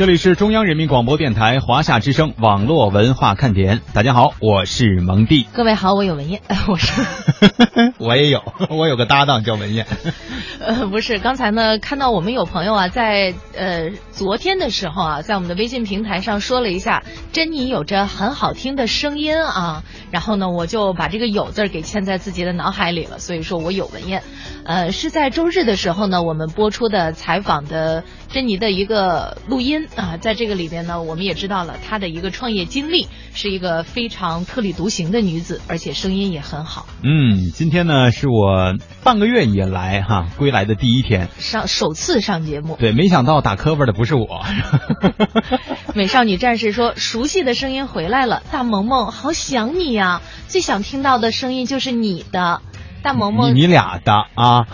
这里是中央人民广播电台华夏之声网络文化看点。大家好，我是蒙蒂。各位好，我有文艳，我是 我也有，我有个搭档叫文艳。呃，不是，刚才呢看到我们有朋友啊，在呃昨天的时候啊，在我们的微信平台上说了一下，珍妮有着很好听的声音啊，然后呢我就把这个有字给嵌在自己的脑海里了，所以说我有文艳。呃，是在周日的时候呢，我们播出的采访的珍妮的一个录音啊，在这个里边呢，我们也知道了她的一个创业经历，是一个非常特立独行的女子，而且声音也很好。嗯，今天呢是我半个月以来哈归来的第一天，上首次上节目。对，没想到打 cover 的不是我。美少女战士说：“熟悉的声音回来了，大萌萌，好想你呀！最想听到的声音就是你的。”大萌萌，你俩的啊，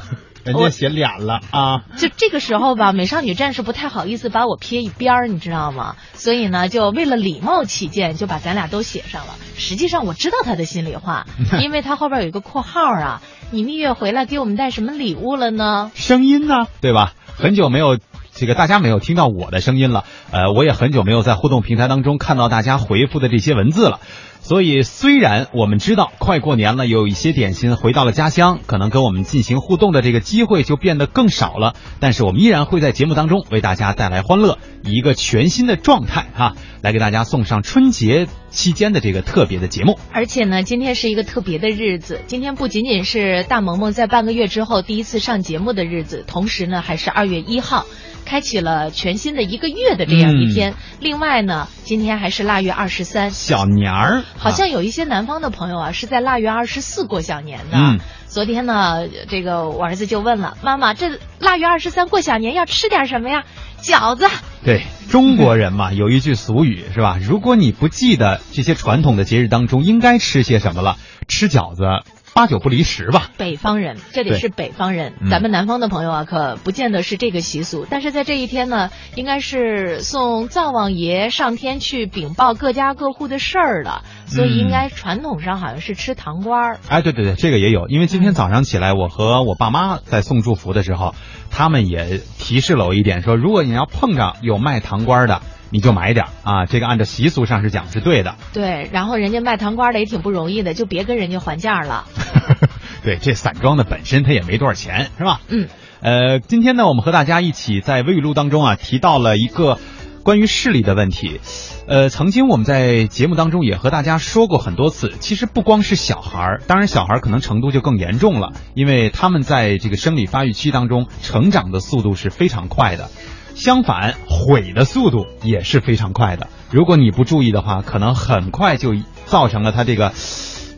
人家写脸了啊。就这个时候吧，美少女战士不太好意思把我撇一边儿，你知道吗？所以呢，就为了礼貌起见，就把咱俩都写上了。实际上我知道他的心里话，因为他后边有一个括号啊。你蜜月回来给我们带什么礼物了呢？声音呢，对吧？很久没有这个大家没有听到我的声音了，呃，我也很久没有在互动平台当中看到大家回复的这些文字了。所以，虽然我们知道快过年了，有一些点心回到了家乡，可能跟我们进行互动的这个机会就变得更少了，但是我们依然会在节目当中为大家带来欢乐，以一个全新的状态哈，来给大家送上春节期间的这个特别的节目。而且呢，今天是一个特别的日子，今天不仅仅是大萌萌在半个月之后第一次上节目的日子，同时呢，还是二月一号。开启了全新的一个月的这样一天。另外呢，今天还是腊月二十三，小年儿。好像有一些南方的朋友啊，是在腊月二十四过小年的。嗯。昨天呢，这个我儿子就问了妈妈：“这腊月二十三过小年要吃点什么呀？”饺子。对中国人嘛，有一句俗语是吧？如果你不记得这些传统的节日当中应该吃些什么了，吃饺子。八九不离十吧。北方人，这里是北方人，咱们南方的朋友啊，可不见得是这个习俗。但是在这一天呢，应该是送灶王爷上天去禀报各家各户的事儿了，所以应该传统上好像是吃糖瓜儿。哎，对对对，这个也有。因为今天早上起来，我和我爸妈在送祝福的时候，他们也提示了我一点，说如果你要碰着有卖糖瓜的。你就买点啊，这个按照习俗上是讲是对的。对，然后人家卖糖瓜的也挺不容易的，就别跟人家还价了。对，这散装的本身它也没多少钱，是吧？嗯。呃，今天呢，我们和大家一起在微语录当中啊，提到了一个关于视力的问题。呃，曾经我们在节目当中也和大家说过很多次，其实不光是小孩儿，当然小孩儿可能程度就更严重了，因为他们在这个生理发育期当中成长的速度是非常快的。相反，毁的速度也是非常快的。如果你不注意的话，可能很快就造成了它这个，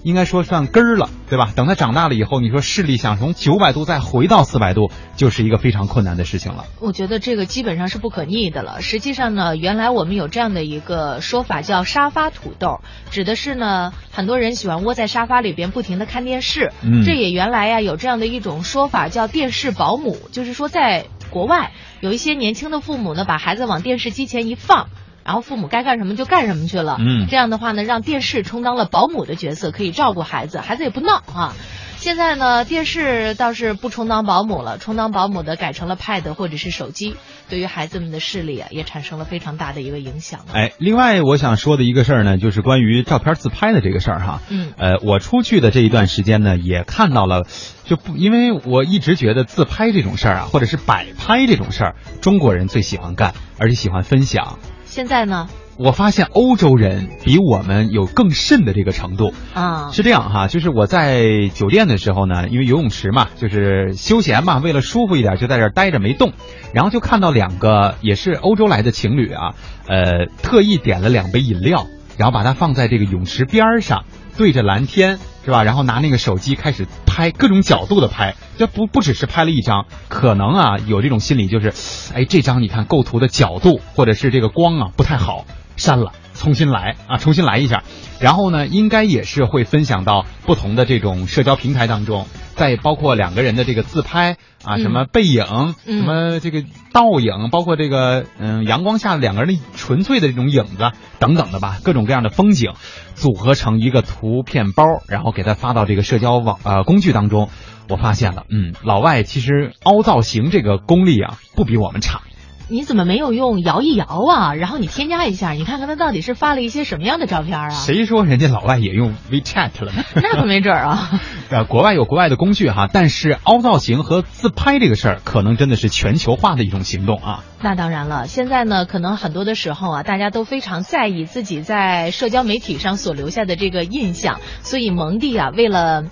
应该说算根儿了，对吧？等它长大了以后，你说视力想从九百度再回到四百度，就是一个非常困难的事情了。我觉得这个基本上是不可逆的了。实际上呢，原来我们有这样的一个说法，叫“沙发土豆”，指的是呢，很多人喜欢窝在沙发里边不停的看电视。嗯，这也原来呀有这样的一种说法，叫“电视保姆”，就是说在国外。有一些年轻的父母呢，把孩子往电视机前一放，然后父母该干什么就干什么去了。嗯，这样的话呢，让电视充当了保姆的角色，可以照顾孩子，孩子也不闹啊。现在呢，电视倒是不充当保姆了，充当保姆的改成了 Pad 或者是手机，对于孩子们的视力啊，也产生了非常大的一个影响。哎，另外我想说的一个事儿呢，就是关于照片自拍的这个事儿哈。嗯。呃，我出去的这一段时间呢，也看到了，就不因为我一直觉得自拍这种事儿啊，或者是摆拍这种事儿，中国人最喜欢干，而且喜欢分享。现在呢？我发现欧洲人比我们有更甚的这个程度啊，是这样哈，就是我在酒店的时候呢，因为游泳池嘛，就是休闲嘛，为了舒服一点，就在这儿待着没动，然后就看到两个也是欧洲来的情侣啊，呃，特意点了两杯饮料，然后把它放在这个泳池边上，对着蓝天是吧？然后拿那个手机开始拍各种角度的拍，这不不只是拍了一张，可能啊有这种心理就是，哎，这张你看构图的角度或者是这个光啊不太好。删了，重新来啊，重新来一下。然后呢，应该也是会分享到不同的这种社交平台当中，再包括两个人的这个自拍啊，什么背影，什么这个倒影，包括这个嗯阳光下两个人的纯粹的这种影子等等的吧，各种各样的风景组合成一个图片包，然后给他发到这个社交网呃工具当中。我发现了，嗯，老外其实凹造型这个功力啊，不比我们差。你怎么没有用摇一摇啊？然后你添加一下，你看看他到底是发了一些什么样的照片啊？谁说人家老外也用 WeChat 了呢？那可没准儿啊。呃，国外有国外的工具哈，但是凹造型和自拍这个事儿，可能真的是全球化的一种行动啊。那当然了，现在呢，可能很多的时候啊，大家都非常在意自己在社交媒体上所留下的这个印象，所以蒙蒂啊，为了。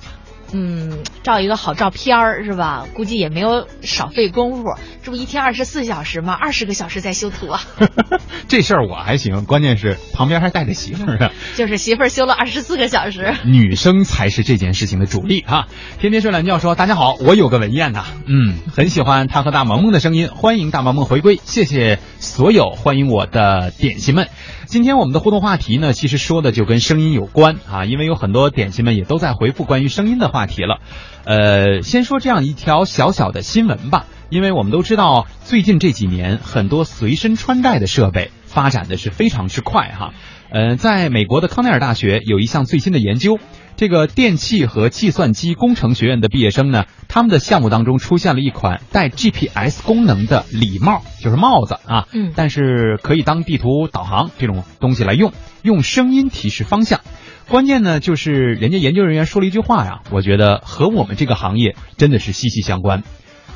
嗯，照一个好照片儿是吧？估计也没有少费功夫，这不一天二十四小时吗？二十个小时在修图啊。这事儿我还行，关键是旁边还带着媳妇儿呢。就是媳妇儿修了二十四个小时。女生才是这件事情的主力哈。天天睡懒觉说：“大家好，我有个文燕呐，嗯，很喜欢他和大萌萌的声音，欢迎大萌萌回归，谢谢所有欢迎我的点心们。”今天我们的互动话题呢，其实说的就跟声音有关啊，因为有很多点心们也都在回复关于声音的话题了。呃，先说这样一条小小的新闻吧，因为我们都知道，最近这几年很多随身穿戴的设备发展的是非常之快哈。呃，在美国的康奈尔大学有一项最新的研究。这个电气和计算机工程学院的毕业生呢，他们的项目当中出现了一款带 GPS 功能的礼帽，就是帽子啊，嗯，但是可以当地图导航这种东西来用，用声音提示方向。关键呢，就是人家研究人员说了一句话呀，我觉得和我们这个行业真的是息息相关，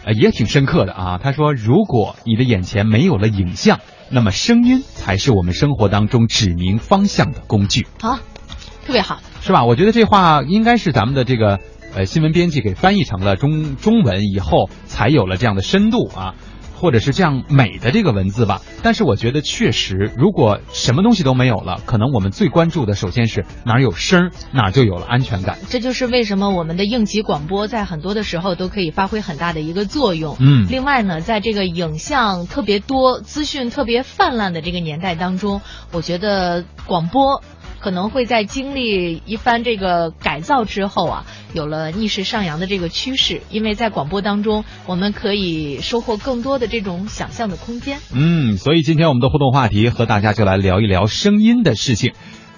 呃，也挺深刻的啊。他说，如果你的眼前没有了影像，那么声音才是我们生活当中指明方向的工具。好，特别好。是吧？我觉得这话应该是咱们的这个呃新闻编辑给翻译成了中中文以后，才有了这样的深度啊，或者是这样美的这个文字吧。但是我觉得确实，如果什么东西都没有了，可能我们最关注的首先是哪儿有声儿，哪儿就有了安全感。这就是为什么我们的应急广播在很多的时候都可以发挥很大的一个作用。嗯。另外呢，在这个影像特别多、资讯特别泛滥的这个年代当中，我觉得广播。可能会在经历一番这个改造之后啊，有了逆势上扬的这个趋势。因为在广播当中，我们可以收获更多的这种想象的空间。嗯，所以今天我们的互动话题和大家就来聊一聊声音的事情。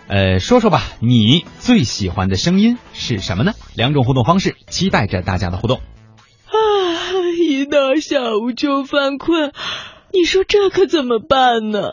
呃，说说吧，你最喜欢的声音是什么呢？两种互动方式，期待着大家的互动。啊，一到下午就犯困，你说这可怎么办呢？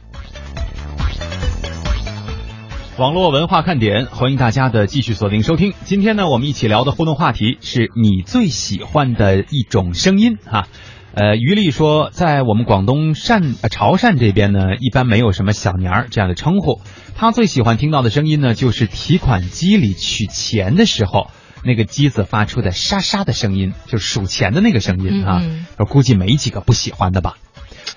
网络文化看点，欢迎大家的继续锁定收听。今天呢，我们一起聊的互动话题是你最喜欢的一种声音哈。呃，于丽说，在我们广东汕潮汕这边呢，一般没有什么小年儿这样的称呼。他最喜欢听到的声音呢，就是提款机里取钱的时候，那个机子发出的沙沙的声音，就是数钱的那个声音啊。我估计没几个不喜欢的吧。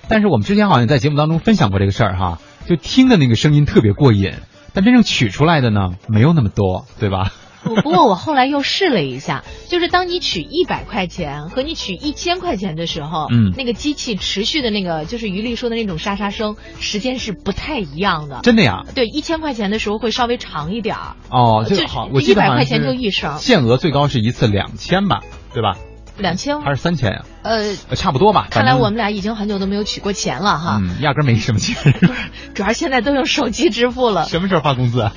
但是我们之前好像在节目当中分享过这个事儿哈，就听的那个声音特别过瘾。但真正取出来的呢，没有那么多，对吧？不过我后来又试了一下，就是当你取一百块钱和你取一千块钱的时候，嗯，那个机器持续的那个就是于丽说的那种沙沙声，时间是不太一样的。真的呀？对，一千块钱的时候会稍微长一点儿。哦，就好，我一百块钱就一声。限额最高是一次两千吧，对吧？两千还是三千呀？呃，差不多吧。看来我们俩已经很久都没有取过钱了哈。嗯，压根没什么钱。主要现在都用手机支付了。什么时候发工资啊？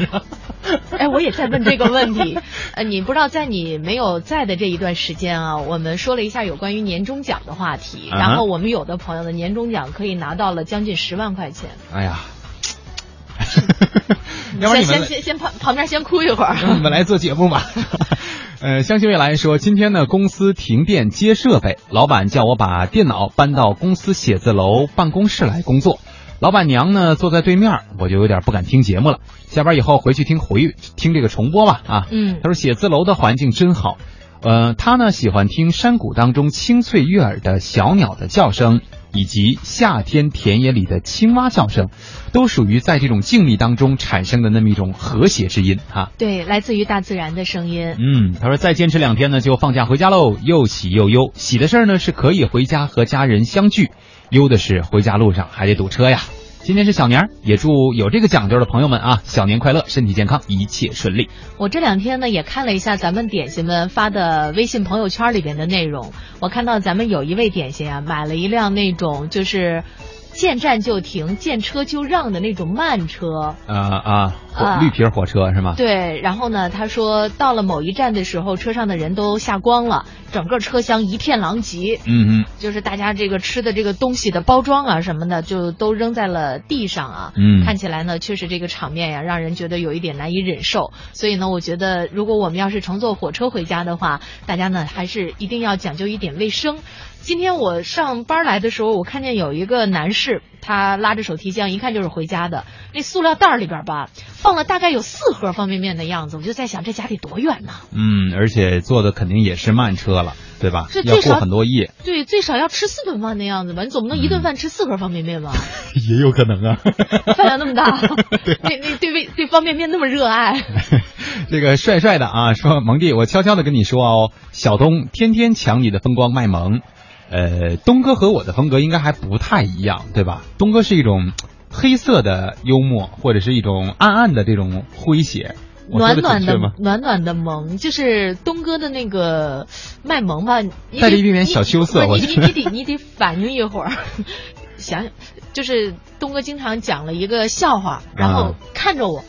哎，我也在问这个问题。呃，你不知道在你没有在的这一段时间啊，我们说了一下有关于年终奖的话题，然后我们有的朋友的年终奖可以拿到了将近十万块钱。哎呀。先先先先旁旁边先哭一会儿。让你们来做节目吧。呃，相信未来说，今天呢公司停电接设备，老板叫我把电脑搬到公司写字楼办公室来工作。老板娘呢坐在对面，我就有点不敢听节目了。下班以后回去听回听这个重播吧啊。嗯他说写字楼的环境真好，呃，他呢喜欢听山谷当中清脆悦耳的小鸟的叫声，以及夏天田野里的青蛙叫声，都属于在这种静谧当中产生的那么一种和谐之音哈。对，来自于大自然的声音。嗯，他说再坚持两天呢就放假回家喽，又喜又忧。喜的事儿呢是可以回家和家人相聚，忧的是回家路上还得堵车呀。今天是小年儿，也祝有这个讲究的朋友们啊，小年快乐，身体健康，一切顺利。我这两天呢也看了一下咱们点心们发的微信朋友圈里边的内容，我看到咱们有一位点心啊，买了一辆那种就是见站就停、见车就让的那种慢车。呃啊，火啊绿皮火车是吗？对，然后呢，他说到了某一站的时候，车上的人都下光了，整个车厢一片狼藉。嗯嗯就是大家这个吃的这个东西的包装啊什么的，就都扔在了地上啊。嗯看起来呢，确实这个场面呀，让人觉得有一点难以忍受。所以呢，我觉得如果我们要是乘坐火车回家的话，大家呢还是一定要讲究一点卫生。今天我上班来的时候，我看见有一个男士，他拉着手提箱，一看就是回家的。那塑料袋里边吧，放了大概有四盒方便面的样子。我就在想，这家得多远呢？嗯，而且坐的肯定也是慢车了，对吧这？要过最少很多夜，对，最少要吃四顿饭的样子吧？你总不能一顿饭吃四盒方便面吧？也有可能啊。饭量那么大，那那对味对方便面那么热爱，这个帅帅的啊，说蒙弟，我悄悄的跟你说哦，小东天天抢你的风光卖萌。呃，东哥和我的风格应该还不太一样，对吧？东哥是一种黑色的幽默，或者是一种暗暗的这种诙谐。暖暖的？暖暖的萌，就是东哥的那个卖萌吧，带着一点点小羞涩你你你得你得反应一会儿，想 想，就是东哥经常讲了一个笑话，然后啊看着我，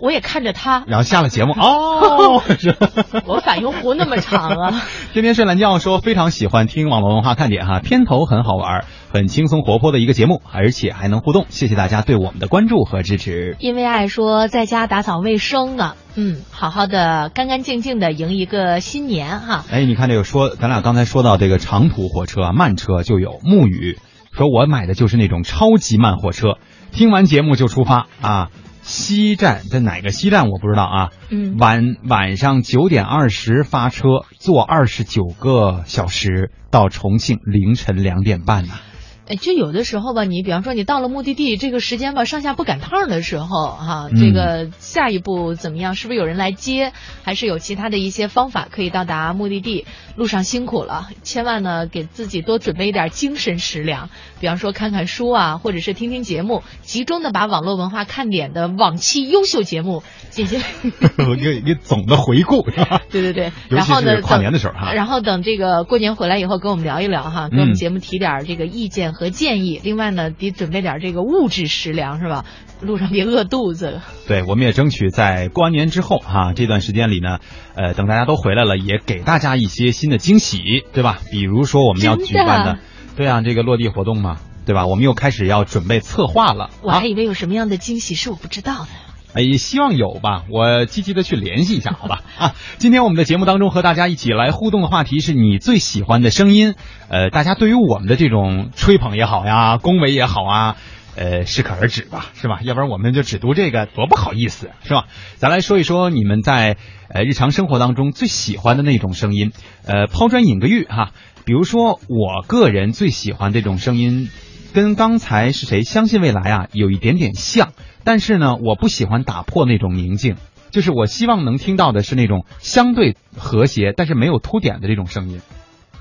我也看着他，然后下了节目哦，我反应弧那么长啊。天天睡懒觉说非常喜欢听网络文化看点哈，片头很好玩，很轻松活泼的一个节目，而且还能互动，谢谢大家对我们的关注和支持。因为爱说在家打扫卫生呢，嗯，好好的干干净净的迎一个新年哈。哎，你看这个说，咱俩刚才说到这个长途火车啊，慢车就有木雨说，我买的就是那种超级慢火车，听完节目就出发啊。西站这哪个西站我不知道啊。嗯晚晚上九点二十发车，坐二十九个小时到重庆，凌晨两点半呐、哎，就有的时候吧，你比方说你到了目的地这个时间吧，上下不赶趟的时候，哈、嗯这个下一步怎么样？是不是有人来接？还是有其他的一些方法可以到达目的地？路上辛苦了，千万呢给自己多准备一点精神食粮，比方说看看书啊，或者是听听节目，集中的把网络文化看点的往期优秀节目进行。一个一个总的回顾是吧？对对对，然后呢，是跨年的时候哈然后等这个过年回来以后，跟我们聊一聊哈，给我嗯们节目提点儿这个意见和建议。另外呢，得准备点这个物质食粮是吧？路上别饿肚子。对，我们也争取在过完年之后哈、这段时间里呢，呃，等大家都回来了，也给大家一些新的惊喜，对吧？比如说我们要举办的，对啊，这个落地活动嘛，对吧？我们又开始要准备策划了啊我还，以为有什么样的惊喜是我不知道的。哎，希望有吧，我积极的去联系一下，好吧？啊，今天我们的节目当中和大家一起来互动的话题是你最喜欢的声音，呃，大家对于我们的这种吹捧也好呀，恭维也好啊。呃，适可而止吧，是吧？要不然我们就只读这个，多不好意思，是吧？咱来说一说你们在呃日常生活当中最喜欢的那种声音，呃，抛砖引个玉哈。比如说，我个人最喜欢这种声音，跟刚才是谁相信未来啊有一点点像，但是呢，我不喜欢打破那种宁静，就是我希望能听到的是那种相对和谐，但是没有凸点的这种声音。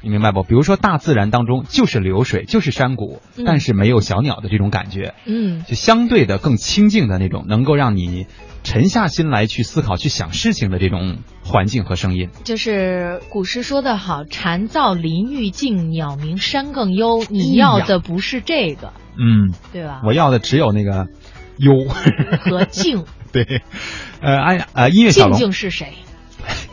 你明白不？比如说大自然当中就是流水，就是山谷，嗯但是没有小鸟的这种感觉，嗯，就相对的更清静的那种，能够让你沉下心来去思考、去想事情的这种环境和声音。就是古诗说得好，“蝉噪林愈静，鸟鸣山更幽”。你要的不是这个，嗯，对吧？我要的只有那个幽和静，对，呃，哎呀，呃，音乐小静龙，静是谁？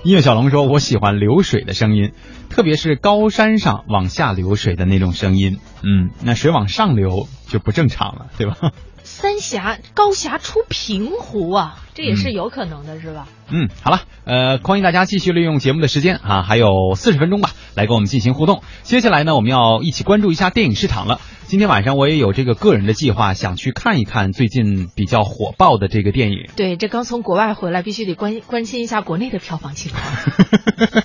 音乐小龙说，我喜欢流水的声音，特别是高山上往下流水的那种声音。嗯，那水往上流就不正常了，对吧？三峡高峡出平湖啊，这也是有可能的，是吧？嗯，好了，呃，欢迎大家继续利用节目的时间啊，还有四十分钟吧，来跟我们进行互动。接下来呢，我们要一起关注一下电影市场了。今天晚上我也有这个个人的计划，想去看一看最近比较火爆的这个电影。对，这刚从国外回来，必须得关关心一下国内的票房情况。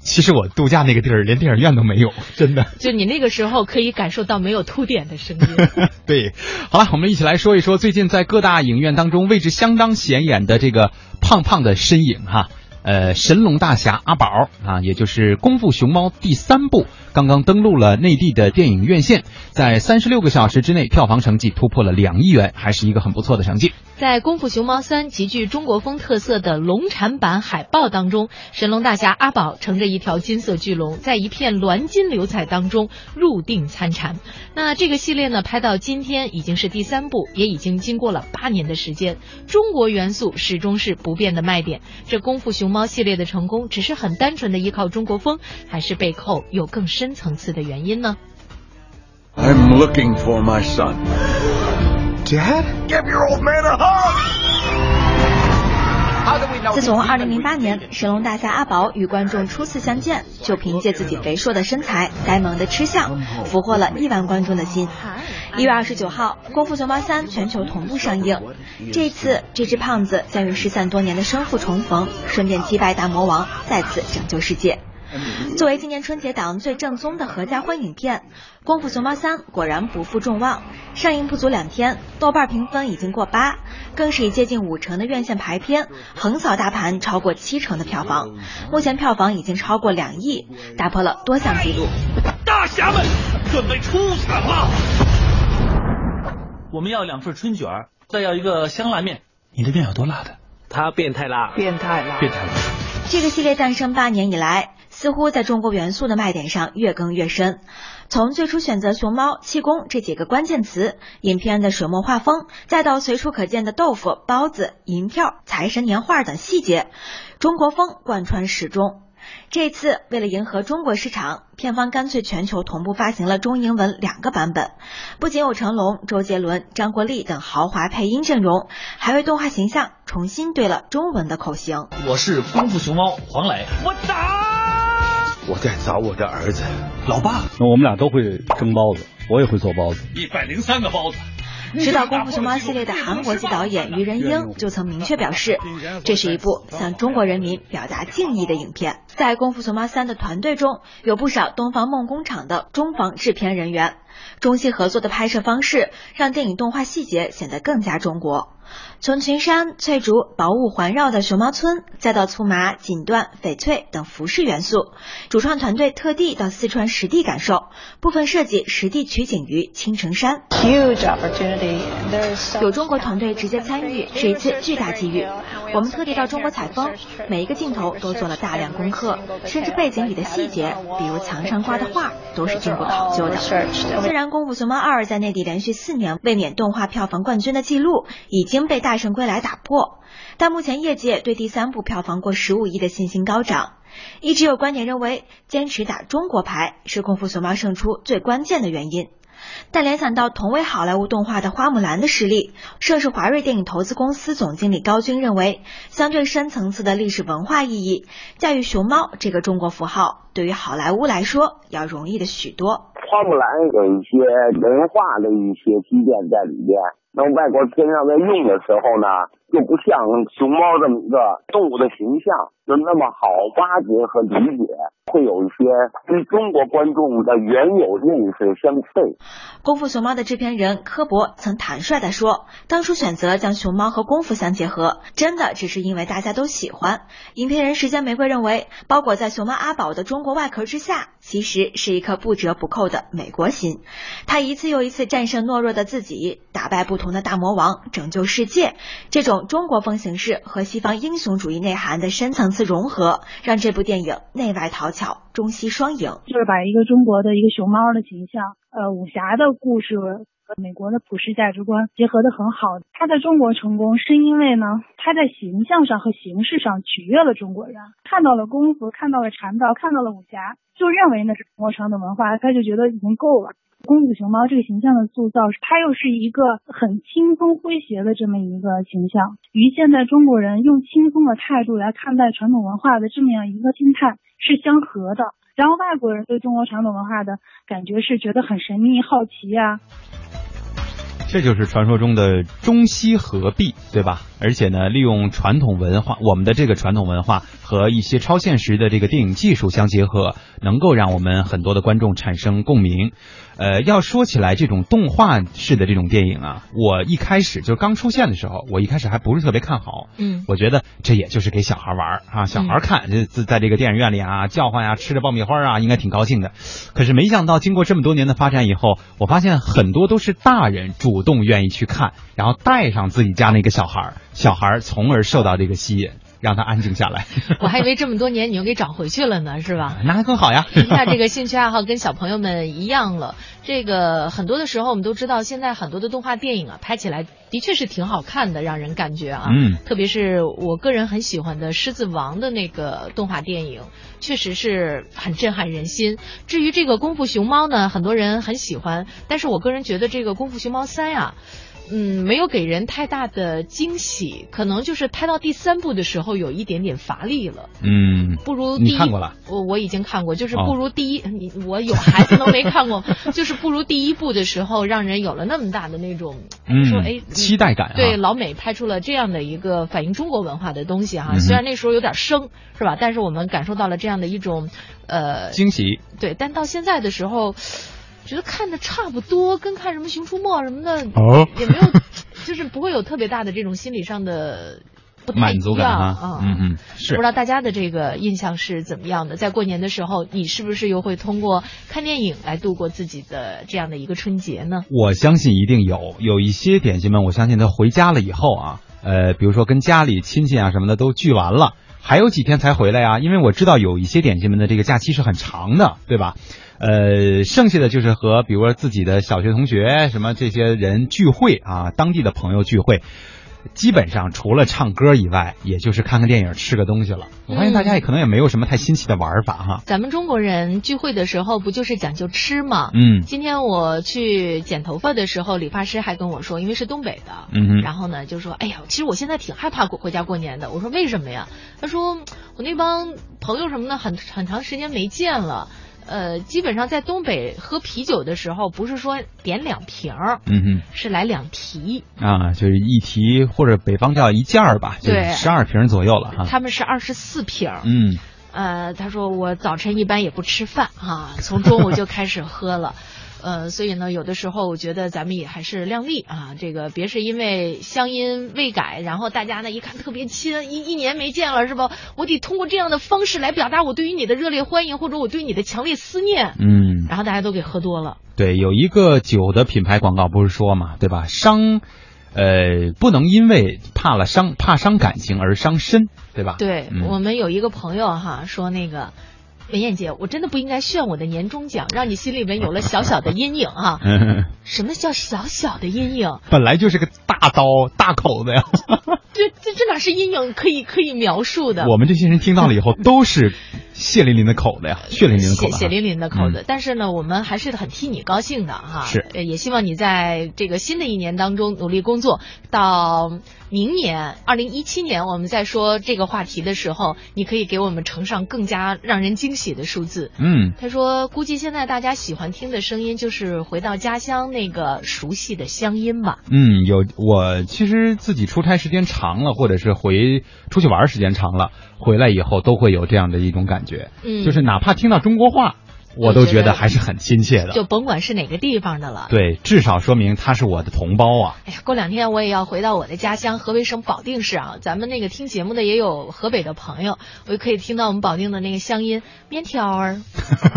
其实我度假那个地儿连电影院都没有，真的。就你那个时候可以感受到没有凸点的声音。对，好了，我们一起来说一说最近在各大影院当中位置相当显眼演的这个胖胖的身影哈。呃，神龙大侠阿宝啊，也就是《功夫熊猫》第三部，刚刚登陆了内地的电影院线，在三十六个小时之内，票房成绩突破了两亿元，还是一个很不错的成绩。在《功夫熊猫三》极具中国风特色的龙产版海报当中，神龙大侠阿宝乘着一条金色巨龙，在一片鸾金流彩当中入定参禅。那这个系列呢，拍到今天已经是第三部，也已经经过了八年的时间，中国元素始终是不变的卖点。这功夫熊猫系列的成功，只是很单纯的依靠中国风，还是背后有更深层次的原因呢？I'm looking for my son. Dad, give your old man a hug. 自从2008年神龙大侠阿宝与观众初次相见，就凭借自己肥硕的身材、呆萌的吃相，俘获了亿万观众的心。一月二十九号，《功夫熊猫三》全球同步上映。这次，这只胖子将与失散多年的生父重逢，顺便击败大魔王，再次拯救世界。作为今年春节档最正宗的合家欢影片，《功夫熊猫三》果然不负众望。上映不足两天，豆瓣评分已经过八，更是以接近五成的院线排片横扫大盘，超过七成的票房。目前票房已经超过两亿，打破了多项纪录。大侠们准备出场了！我们要两份春卷，再要一个香辣面。你的面有多辣的？它变态辣，变态辣，变态辣。这个系列诞生八年以来。似乎在中国元素的卖点上越更越深，从最初选择熊猫、气功这几个关键词，影片的水墨画风，再到随处可见的豆腐、包子、银票、财神年画等细节，中国风贯穿始终。这次为了迎合中国市场，片方干脆全球同步发行了中英文两个版本，不仅有成龙、周杰伦、张国立等豪华配音阵容，还为动画形象重新对了中文的口型。我是功夫熊猫黄磊，我打。我在找我的儿子，老爸。那我们俩都会蒸包子，我也会做包子，一百零三个包子。指导《功夫熊猫》系列的韩国籍导演于仁英就曾明确表示，这是一部向中国人民表达敬意的影片。在《功夫熊猫三》的团队中，有不少东方梦工厂的中方制片人员，中西合作的拍摄方式让电影动画细节显得更加中国。从群山、翠竹、薄雾环绕的熊猫村，再到粗麻、锦缎、翡翠等服饰元素，主创团队特地到四川实地感受，部分设计实地取景于青城山。有中国团队直接参与，是一次巨大机遇。我们特地到中国采风，每一个镜头都做了大量功课，甚至背景里的细节，比如墙上挂的画，都是经过考究的。虽 然《功夫熊猫二》在内地连续四年卫冕动画票房冠军的记录已经被大圣归来打破，但目前业界对第三部票房过十五亿的信心高涨。一直有观点认为，坚持打中国牌是功夫熊猫胜出最关键的原因。但联想到同为好莱坞动画的花木兰的实力，涉事华瑞电影投资公司总经理高军认为，相对深层次的历史文化意义，在于熊猫这个中国符号，对于好莱坞来说要容易的许多。花木兰有一些文化的一些积淀在里边。那外国片上在用的时候呢，就不像熊猫这么一个动物的形象，就那么好挖掘和理解，会有一些跟中国观众的原有认识相悖。功夫熊猫的制片人科博曾坦率地说，当初选择将熊猫和功夫相结合，真的只是因为大家都喜欢。影片人时间玫瑰认为，包裹在熊猫阿宝的中国外壳之下，其实是一颗不折不扣的美国心。他一次又一次战胜懦弱的自己，打败不同的大魔王，拯救世界。这种中国风形式和西方英雄主义内涵的深层次融合，让这部电影内外讨巧，中西双赢。就是把一个中国的一个熊猫的形象。呃，武侠的故事和美国的普世价值观结合的很好。他在中国成功，是因为呢，他在形象上和形式上取悦了中国人，看到了功夫，看到了禅道，看到了武侠，就认为那是中国传统文化，他就觉得已经够了。功夫熊猫这个形象的塑造，它又是一个很轻松诙谐的这么一个形象，与现在中国人用轻松的态度来看待传统文化的这么样一个心态是相合的。然后外国人对中国传统文化的感觉是觉得很神秘、好奇呀、这就是传说中的中西合璧，对吧？而且呢，利用传统文化，我们的这个传统文化和一些超现实的这个电影技术相结合，能够让我们很多的观众产生共鸣。呃，要说起来，这种动画式的这种电影啊，我一开始就刚出现的时候，我一开始还不是特别看好。嗯，我觉得这也就是给小孩玩儿啊，小孩看，这、在在这个电影院里啊，叫唤呀、吃着爆米花啊，应该挺高兴的。可是没想到，经过这么多年的发展以后，我发现很多都是大人主动愿意去看，然后带上自己家那个小孩儿，小孩儿从而受到这个吸引。让他安静下来，我还以为这么多年你又给找回去了呢，是吧？那还更好呀。一下这个兴趣爱好跟小朋友们一样了。这个很多的时候我们都知道，现在很多的动画电影啊，拍起来的确是挺好看的，让人感觉啊。嗯。特别是我个人很喜欢的《狮子王》的那个动画电影，确实是很震撼人心。至于这个《功夫熊猫》呢，很多人很喜欢，但是我个人觉得这个《功夫熊猫三》呀。嗯，没有给人太大的惊喜，可能就是拍到第三部的时候有一点点乏力了。嗯，不如第一。你看过了？我我已经看过，就是不如第一。哦、你我有孩子都没看过，就是不如第一部的时候，让人有了那么大的那种，嗯、说哎期待感、啊。对，老美拍出了这样的一个反映中国文化的东西哈、啊，嗯、虽然那时候有点生，是吧？但是我们感受到了这样的一种呃惊喜。对，但到现在的时候。觉得看的差不多，跟看什么《熊出没》什么的，哦、也没有，就是不会有特别大的这种心理上的不满足感啊。嗯嗯，是。不知道大家的这个印象是怎么样的？在过年的时候，你是不是又会通过看电影来度过自己的这样的一个春节呢？我相信一定有，有一些点心们，我相信他回家了以后啊，呃，比如说跟家里亲戚啊什么的都聚完了，还有几天才回来啊，因为我知道有一些点心们的这个假期是很长的，对吧？呃，剩下的就是和比如说自己的小学同学什么这些人聚会啊，当地的朋友聚会，基本上除了唱歌以外，也就是看看电影、吃个东西了。我发现大家也可能也没有什么太新奇的玩法哈。咱们中国人聚会的时候不就是讲究吃吗？嗯。今天我去剪头发的时候，理发师还跟我说，因为是东北的，嗯然后呢就说，哎呀，其实我现在挺害怕回家过年的。我说为什么呀？他说我那帮朋友什么的很很长时间没见了。呃，基本上在东北喝啤酒的时候，不是说点两瓶儿，嗯哼，是来两提。啊，就是一提或者北方叫一件儿吧，对，十二瓶左右了哈。他们是二十四瓶，嗯，呃，他说我早晨一般也不吃饭哈，从中午就开始喝了。呃，所以呢，有的时候我觉得咱们也还是量力啊，这个别是因为乡音未改，然后大家呢一看特别亲，一一年没见了是吧？我得通过这样的方式来表达我对于你的热烈欢迎，或者我对你的强烈思念。嗯，然后大家都给喝多了。对，有一个酒的品牌广告不是说嘛，对吧？伤，呃，不能因为怕了伤怕伤感情而伤身，对吧？对、嗯、我们有一个朋友哈说那个。文燕姐，我真的不应该炫我的年终奖，让你心里面有了小小的阴影啊！什么叫小小的阴影？本来就是个大刀大口子呀！这这这哪是阴影可以可以描述的？我们这些人听到了以后都是血淋淋的口子呀，血淋淋的口子，血血淋淋的口子。嗯、但是呢，我们还是很替你高兴的哈。是，也希望你在这个新的一年当中努力工作，到明年二零一七年我们在说这个话题的时候，你可以给我们呈上更加让人惊。喜的数字，嗯，他说，估计现在大家喜欢听的声音就是回到家乡那个熟悉的乡音吧。嗯，有我其实自己出差时间长了，或者是回出去玩时间长了，回来以后都会有这样的一种感觉，嗯，就是哪怕听到中国话，我都觉得还是很亲切的。就甭管是哪个地方的了，对，至少说明他是我的同胞啊。哎呀，过两天我也要回到我的家乡河北省保定市啊，咱们那个听节目的也有河北的朋友，我就可以听到我们保定的那个乡音，面条儿，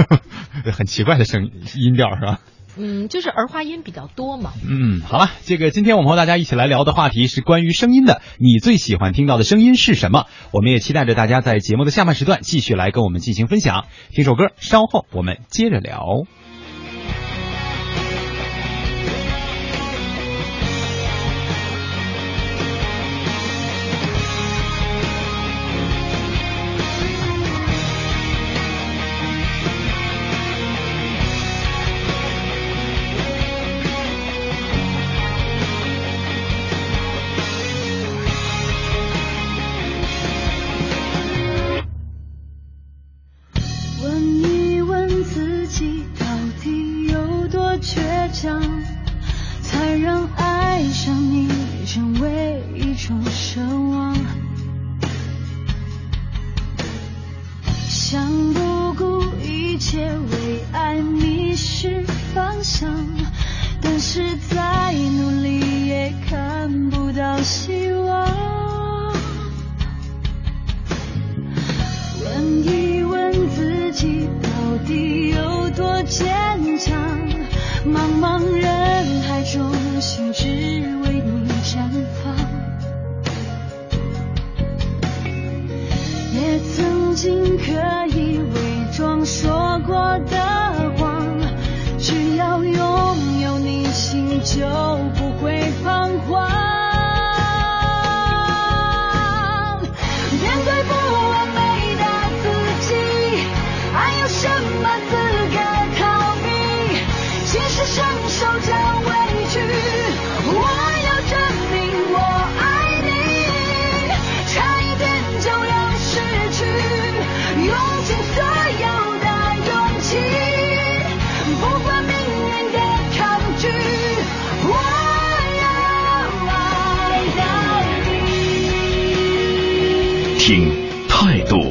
很奇怪的声音调是吧？嗯，就是儿化音比较多嘛。嗯，好了，这个今天我们和大家一起来聊的话题是关于声音的，你最喜欢听到的声音是什么？我们也期待着大家在节目的下半时段继续来跟我们进行分享。听首歌，稍后我们接着聊。心就不会彷徨。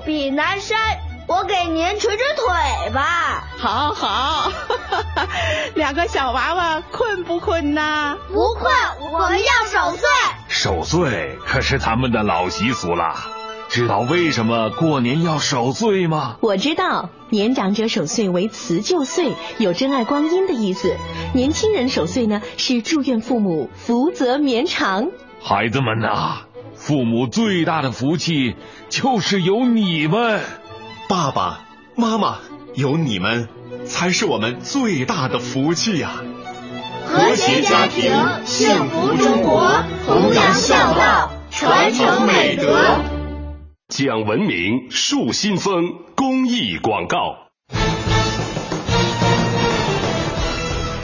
比南山。我给您捶捶腿吧。好好，两个小娃娃困不困呐？不困，我们要守岁。守岁可是咱们的老习俗了。知道为什么过年要守岁吗？我知道，年长者守岁为辞旧岁，有珍爱光阴的意思；年轻人守岁呢，是祝愿父母福泽绵长。孩子们呐，父母最大的福气就是有你们，爸爸妈妈，有你们才是我们最大的福气呀、啊！和谐家庭，幸福中国，弘扬孝道，传承美德。讲文明树新风公益广告。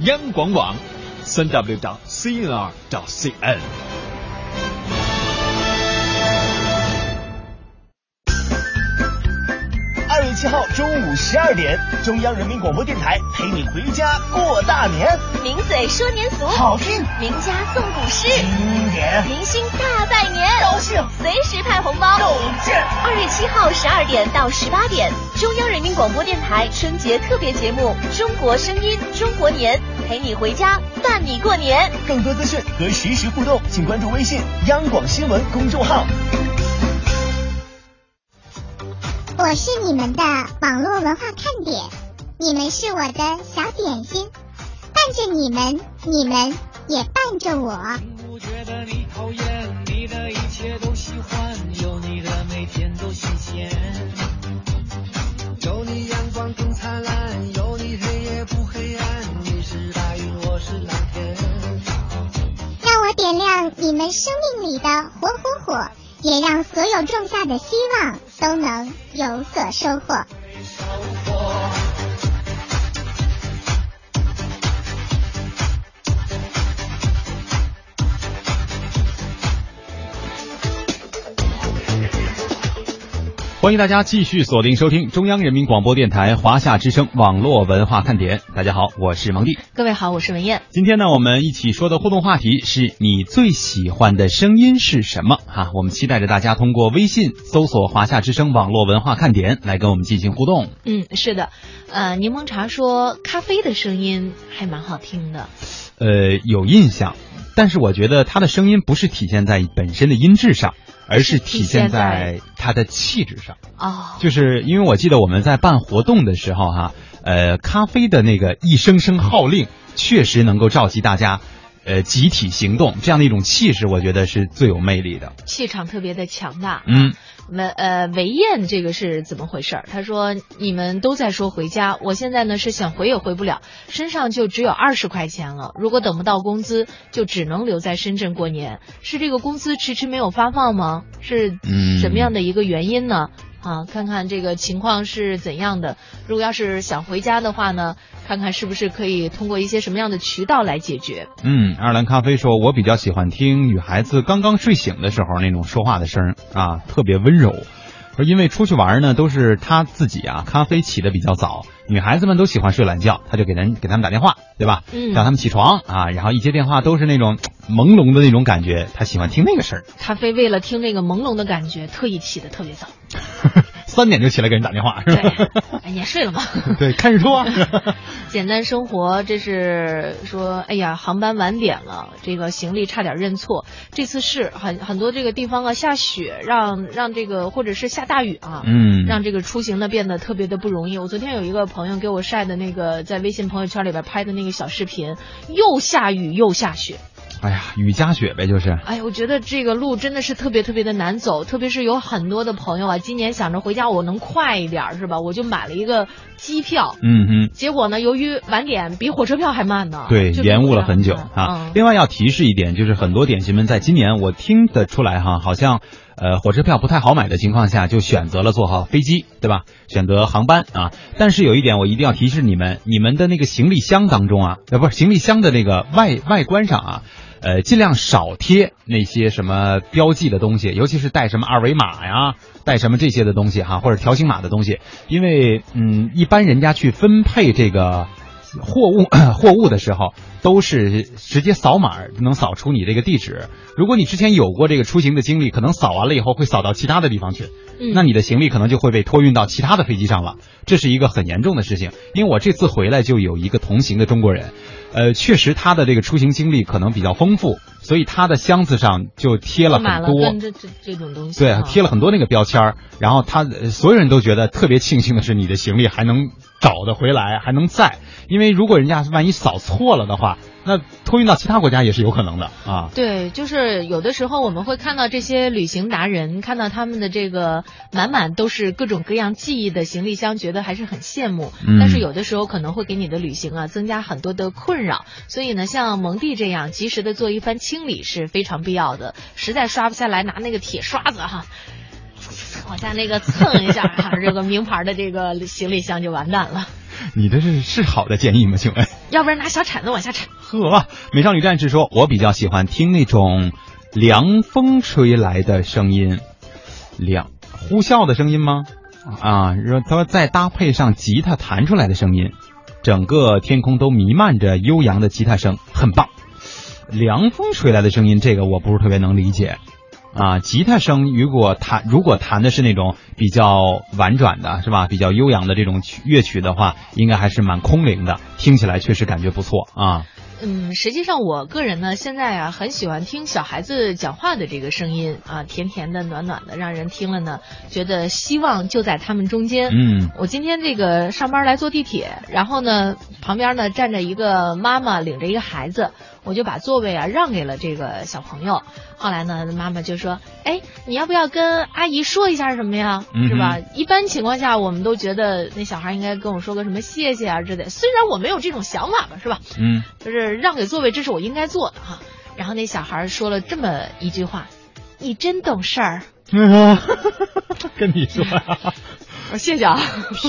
央广网，三 w 到 cnr 到 cn。月七号中午十二点，中央人民广播电台陪你回家过大年。名嘴说年俗，好听；名家诵古诗，经典；明星大拜年，高兴；随时派红包，有劲。二月七号十二点到十八点，中央人民广播电台春节特别节目《中国声音中国年》，陪你回家伴你过年。更多资讯和实时互动，请关注微信央广新闻公众号。我是你们的网络文化看点，你们是我的小点心，伴着你们，你们也伴着我。不觉得你讨厌，你的一切都喜欢，有你的每天都新鲜。有你阳光更灿烂，有你黑夜不黑暗，你是白云，我是蓝天。让我点亮你们生命里的火火火，也让所有种下的希望都能有所收获。欢迎大家继续锁定收听中央人民广播电台华夏之声网络文化看点。大家好，我是蒙蒂。各位好，我是文燕。今天呢，我们一起说的互动话题是你最喜欢的声音是什么？哈，我们期待着大家通过微信搜索“华夏之声网络文化看点”来跟我们进行互动。嗯，是的，呃，柠檬茶说咖啡的声音还蛮好听的。呃，有印象，但是我觉得他的声音不是体现在本身的音质上。而是体现在他的气质上哦，就是因为我记得我们在办活动的时候哈，呃，咖啡的那个一声声号令，确实能够召集大家，呃，集体行动，这样的一种气势，我觉得是最有魅力的，气场特别的强大。嗯。文呃维燕这个是怎么回事儿？他说你们都在说回家，我现在呢是想回也回不了，身上就只有二十块钱了。如果等不到工资，就只能留在深圳过年。是这个工资迟迟没有发放吗？是什么样的一个原因呢？啊，看看这个情况是怎样的。如果要是想回家的话呢，看看是不是可以通过一些什么样的渠道来解决。嗯，爱尔兰咖啡说，我比较喜欢听女孩子刚刚睡醒的时候那种说话的声啊，特别温柔。说因为出去玩呢，都是他自己啊，咖啡起的比较早，女孩子们都喜欢睡懒觉，他就给人给他们打电话，对吧？嗯，叫他们起床啊，然后一接电话都是那种朦胧的那种感觉，他喜欢听那个事儿。咖啡为了听那个朦胧的感觉，特意起的特别早。三点就起来给人打电话，是吧？哎，也睡了吗？对，看日出啊。简单生活，这是说，哎呀，航班晚点了，这个行李差点认错。这次是很很多这个地方啊下雪，让让这个或者是下大雨啊，嗯，让这个出行呢变得特别的不容易。我昨天有一个朋友给我晒的那个在微信朋友圈里边拍的那个小视频，又下雨又下雪。哎呀，雨夹雪呗，就是。哎呀，我觉得这个路真的是特别特别的难走，特别是有很多的朋友啊，今年想着回家我能快一点是吧？我就买了一个机票，嗯哼。结果呢，由于晚点，比火车票还慢呢。对，延误了很久啊。另外要提示一点，就是很多点心们在今年，我听得出来哈，好像呃火车票不太好买的情况下，就选择了坐好飞机，对吧？选择航班啊。但是有一点我一定要提示你们，你们的那个行李箱当中啊，呃不是行李箱的那个外外观上啊。呃，尽量少贴那些什么标记的东西，尤其是带什么二维码呀，带什么这些的东西哈，或者条形码的东西，因为嗯，一般人家去分配这个货物 货物的时候，都是直接扫码能扫出你这个地址。如果你之前有过这个出行的经历，可能扫完了以后会扫到其他的地方去，那你的行李可能就会被托运到其他的飞机上了，这是一个很严重的事情。因为我这次回来就有一个同行的中国人。呃，确实他的这个出行经历可能比较丰富，所以他的箱子上就贴了很多这这这种东西，对，贴了很多那个标签然后他所有人都觉得特别庆幸的是，你的行李还能找得回来，还能在，因为如果人家万一扫错了的话。那托运到其他国家也是有可能的啊。对，就是有的时候我们会看到这些旅行达人，看到他们的这个满满都是各种各样记忆的行李箱，觉得还是很羡慕。嗯。但是有的时候可能会给你的旅行啊增加很多的困扰，所以呢，像蒙蒂这样及时的做一番清理是非常必要的。实在刷不下来，拿那个铁刷子哈，往下那个蹭一下哈，这个名牌的这个行李箱就完蛋了。你这是是好的建议吗？请问？要不然拿小铲子往下铲。呵，美少女战士说，我比较喜欢听那种凉风吹来的声音，凉呼啸的声音吗？啊，说他说再搭配上吉他弹出来的声音，整个天空都弥漫着悠扬的吉他声，很棒。凉风吹来的声音，这个我不是特别能理解。啊，吉他声如果弹如果弹的是那种比较婉转的，是吧？比较悠扬的这种曲乐曲的话，应该还是蛮空灵的，听起来确实感觉不错啊。嗯，实际上我个人呢，现在啊很喜欢听小孩子讲话的这个声音啊，甜甜的、暖暖的，让人听了呢觉得希望就在他们中间。嗯，我今天这个上班来坐地铁，然后呢旁边呢站着一个妈妈领着一个孩子。我就把座位啊让给了这个小朋友，后来呢，妈妈就说：“哎，你要不要跟阿姨说一下什么呀？是吧？一般情况下，我们都觉得那小孩应该跟我说个什么谢谢啊之类。虽然我没有这种想法吧，是吧？嗯，就是让给座位，这是我应该做的哈。然后那小孩说了这么一句话：‘你真懂事儿。’”嗯，跟你说呀、我谢谢啊。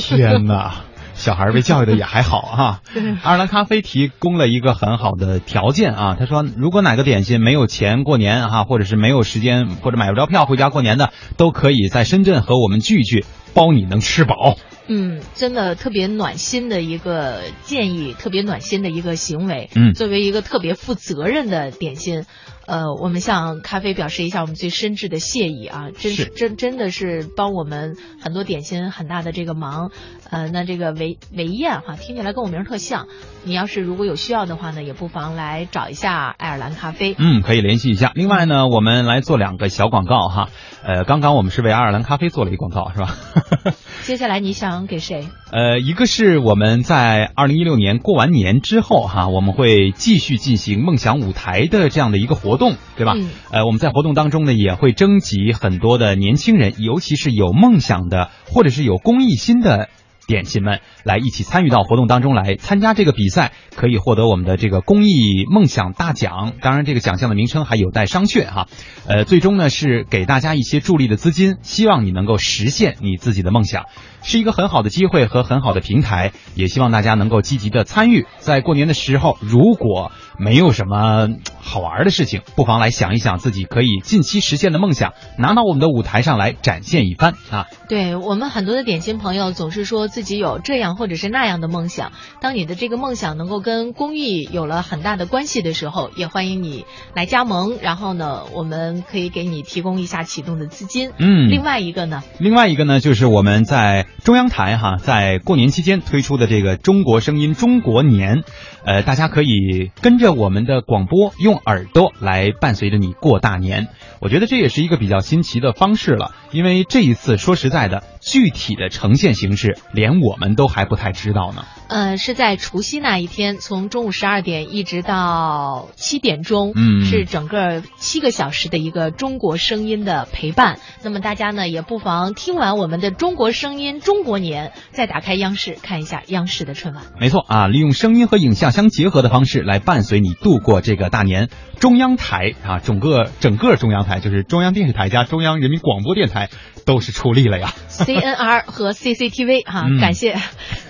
天哪！小孩被教育的也还好啊。爱尔兰咖啡提供了一个很好的条件啊，他说，如果哪个点心没有钱过年哈、或者是没有时间或者买不着票回家过年的，都可以在深圳和我们聚一聚，包你能吃饱。嗯，真的特别暖心的一个建议，特别暖心的一个行为。嗯作为一个特别负责任的点心，呃，我们向咖啡表示一下我们最深挚的谢意啊！真是真真的是帮我们很多点心很大的这个忙。呃，那这个韦韦燕哈，听起来跟我名儿特像。你要是如果有需要的话呢，也不妨来找一下爱尔兰咖啡。嗯，可以联系一下。另外呢，我们来做两个小广告哈。呃，刚刚我们是为爱尔兰咖啡做了一个广告，是吧？接下来你想给谁？呃，一个是我们在二零一六年过完年之后哈，我们会继续进行梦想舞台的这样的一个活动，对吧？嗯呃，我们在活动当中呢，也会征集很多的年轻人，尤其是有梦想的或者是有公益心的。点心们来一起参与到活动当中来参加这个比赛，可以获得我们的这个公益梦想大奖。当然，这个奖项的名称还有待商榷哈。呃，最终呢是给大家一些助力的资金，希望你能够实现你自己的梦想，是一个很好的机会和很好的平台。也希望大家能够积极的参与。在过年的时候，如果没有什么嗯好玩的事情，不妨来想一想自己可以近期实现的梦想，拿到我们的舞台上来展现一番啊。对我们很多的点心朋友总是说自己有这样或者是那样的梦想。当你的这个梦想能够跟公益有了很大的关系的时候，也欢迎你来加盟。然后呢，我们可以给你提供一下启动的资金。嗯另外一个呢，另外一个呢，就是我们在中央台哈，在过年期间推出的这个中国声音中国年，呃，大家可以跟着我们的广播，用耳朵来伴随着你过大年。我觉得这也是一个比较新奇的方式了，因为这一次说实在的，具体的呈现形式连我们都还不太知道呢。呃，是在除夕那一天，从中午十二点一直到七点钟，嗯是整个七个小时的一个中国声音的陪伴。那么大家呢，也不妨听完我们的中国声音中国年，再打开央视看一下央视的春晚。没错啊，利用声音和影像相结合的方式来伴随你度过这个大年。中央台啊，整个整个中央台就是中央电视台加中央人民广播电台都是出力了呀。CNR 和 CCTV 哈、嗯感谢。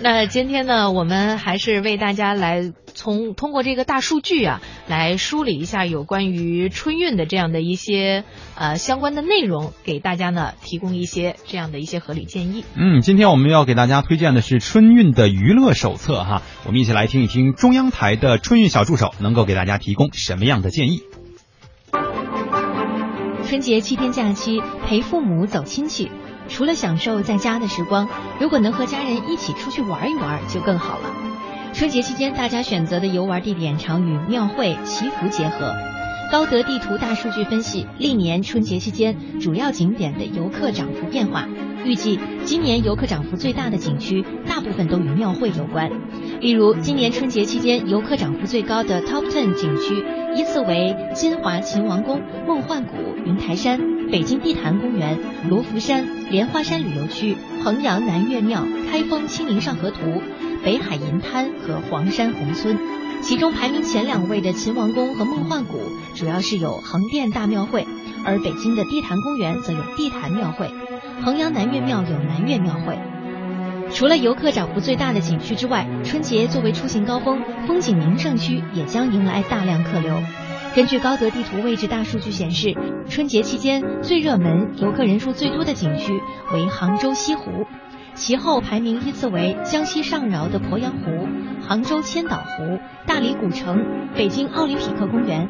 那今天呢，我们还是为大家来从通过这个大数据啊，来梳理一下有关于春运的这样的一些呃相关的内容，给大家呢提供一些这样的一些合理建议。嗯，今天我们要给大家推荐的是春运的娱乐手册哈，我们一起来听一听中央台的春运小助手能够给大家提供什么样的建议。春节七天假期，陪父母走亲戚，除了享受在家的时光，如果能和家人一起出去玩一玩，就更好了。春节期间，大家选择的游玩地点常与庙会、祈福结合。高德地图大数据分析，历年春节期间主要景点的游客涨幅变化，预计今年游客涨幅最大的景区，大部分都与庙会有关。例如，今年春节期间游客涨幅最高的 Top Ten 景区，依次为金华秦王宫、梦幻谷、云台山、北京地坛公园、罗浮山、莲花山旅游区、衡阳南岳庙、开封清明上河图、北海银滩和黄山宏村。其中排名前两位的秦王宫和梦幻谷，主要是有横店大庙会，而北京的地坛公园则有地坛庙会，衡阳南岳庙有南岳庙会。除了游客涨幅最大的景区之外，春节作为出行高峰，风景名胜区也将迎来大量客流。根据高德地图位置大数据显示，春节期间最热门、游客人数最多的景区为杭州西湖，其后排名依次为江西上饶的鄱阳湖、杭州千岛湖、大理古城、北京奥林匹克公园、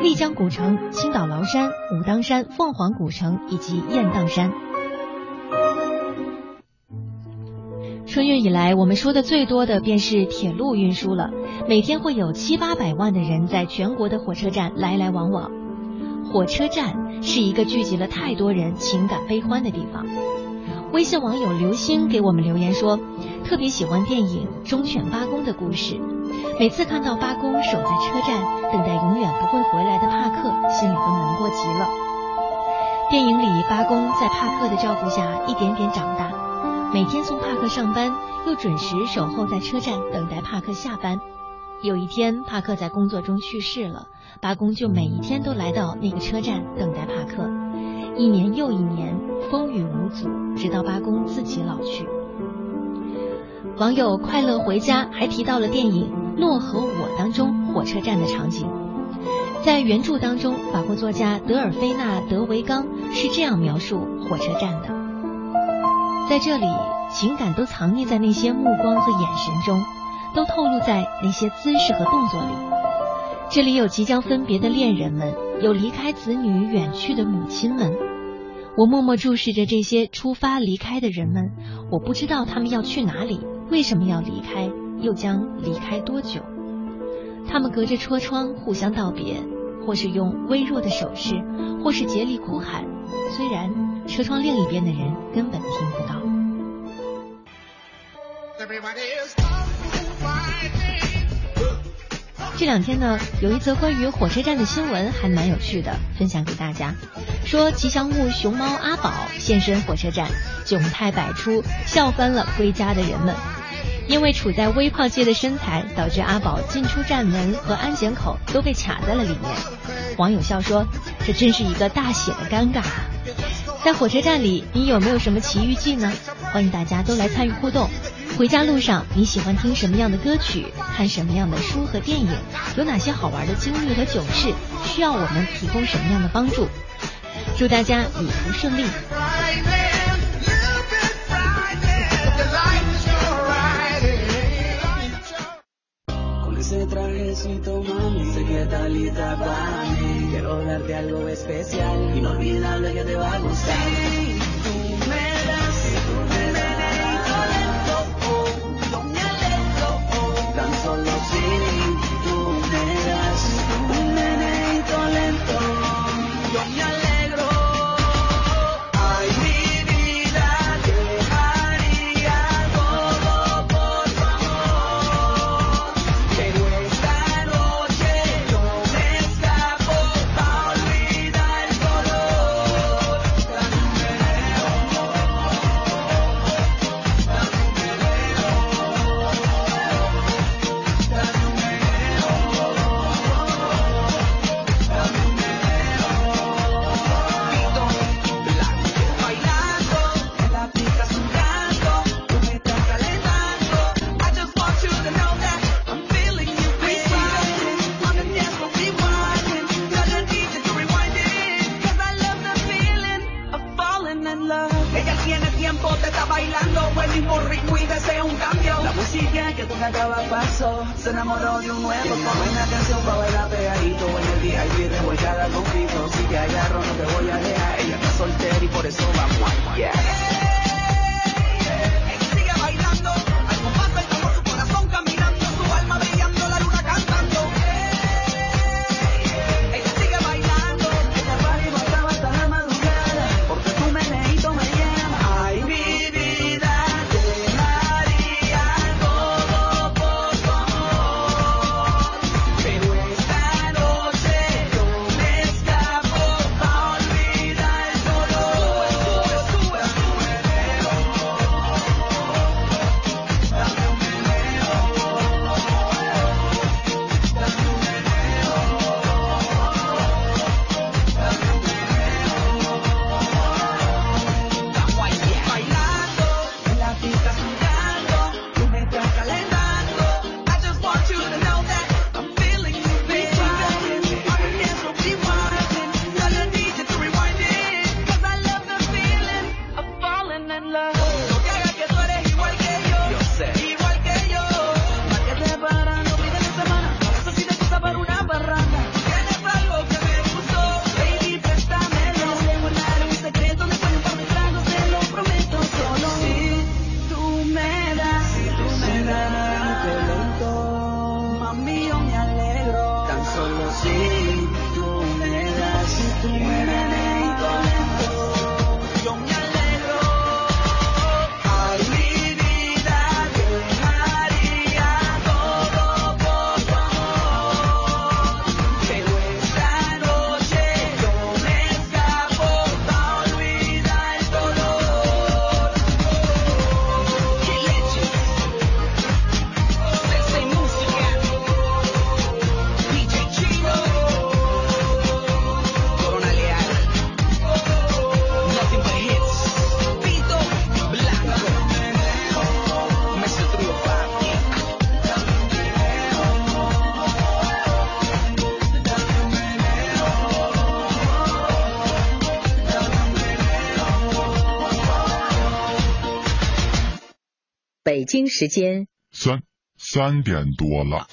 丽江古城、青岛崂山、武当山、凤凰古城以及雁荡山。春运以来，我们说的最多的便是铁路运输了。每天会有七八百万的人在全国的火车站来来往往。火车站是一个聚集了太多人情感悲欢的地方。微信网友刘星给我们留言说，特别喜欢电影《忠犬八公》的故事。每次看到八公守在车站，等待永远不会回来的帕克，心里都难过极了。电影里，八公在帕克的照顾下一点点长大。每天送帕克上班，又准时守候在车站等待帕克下班。有一天，帕克在工作中去世了，八公就每一天都来到那个车站等待帕克。一年又一年，风雨无阻，直到八公自己老去。网友快乐回家还提到了电影《诺和我》当中火车站的场景。在原著当中，法国作家德尔菲娜·德维刚是这样描述火车站的：在这里，情感都藏匿在那些目光和眼神中，都透露在那些姿势和动作里。这里有即将分别的恋人们，有离开子女远去的母亲们。我默默注视着这些出发离开的人们，我不知道他们要去哪里。为什么要离开？又将离开多久？他们隔着车窗互相道别，或是用微弱的手势，或是竭力哭喊。虽然车窗另一边的人根本听不到。这两天呢，有一则关于火车站的新闻还蛮有趣的，分享给大家。说吉祥物熊猫阿宝现身火车站，窘态百出，笑翻了归家的人们。因为处在微胖界的身材，导致阿宝进出站门和安检口都被卡在了里面。网友笑说：“这真是一个大写的尴尬。”在火车站里，你有没有什么奇遇记呢？欢迎大家都来参与互动。回家路上，你喜欢听什么样的歌曲？看什么样的书和电影？有哪些好玩的经历和囧事？需要我们提供什么样的帮助？祝大家旅途顺利。Quiero darte algo especial, inolvidable que te va a gustar. Tiene tiempo, te está bailando, el mismo ritmo y desea un cambio. La música que tú cantabas pasó, se enamoró de un nuevo. Ponme una canción para bailar pegadito en el día y revolcada contigo. Si te agarro no te voy a dejar, ella está soltera y por eso vamos a yeah. 北京时间三三点多了。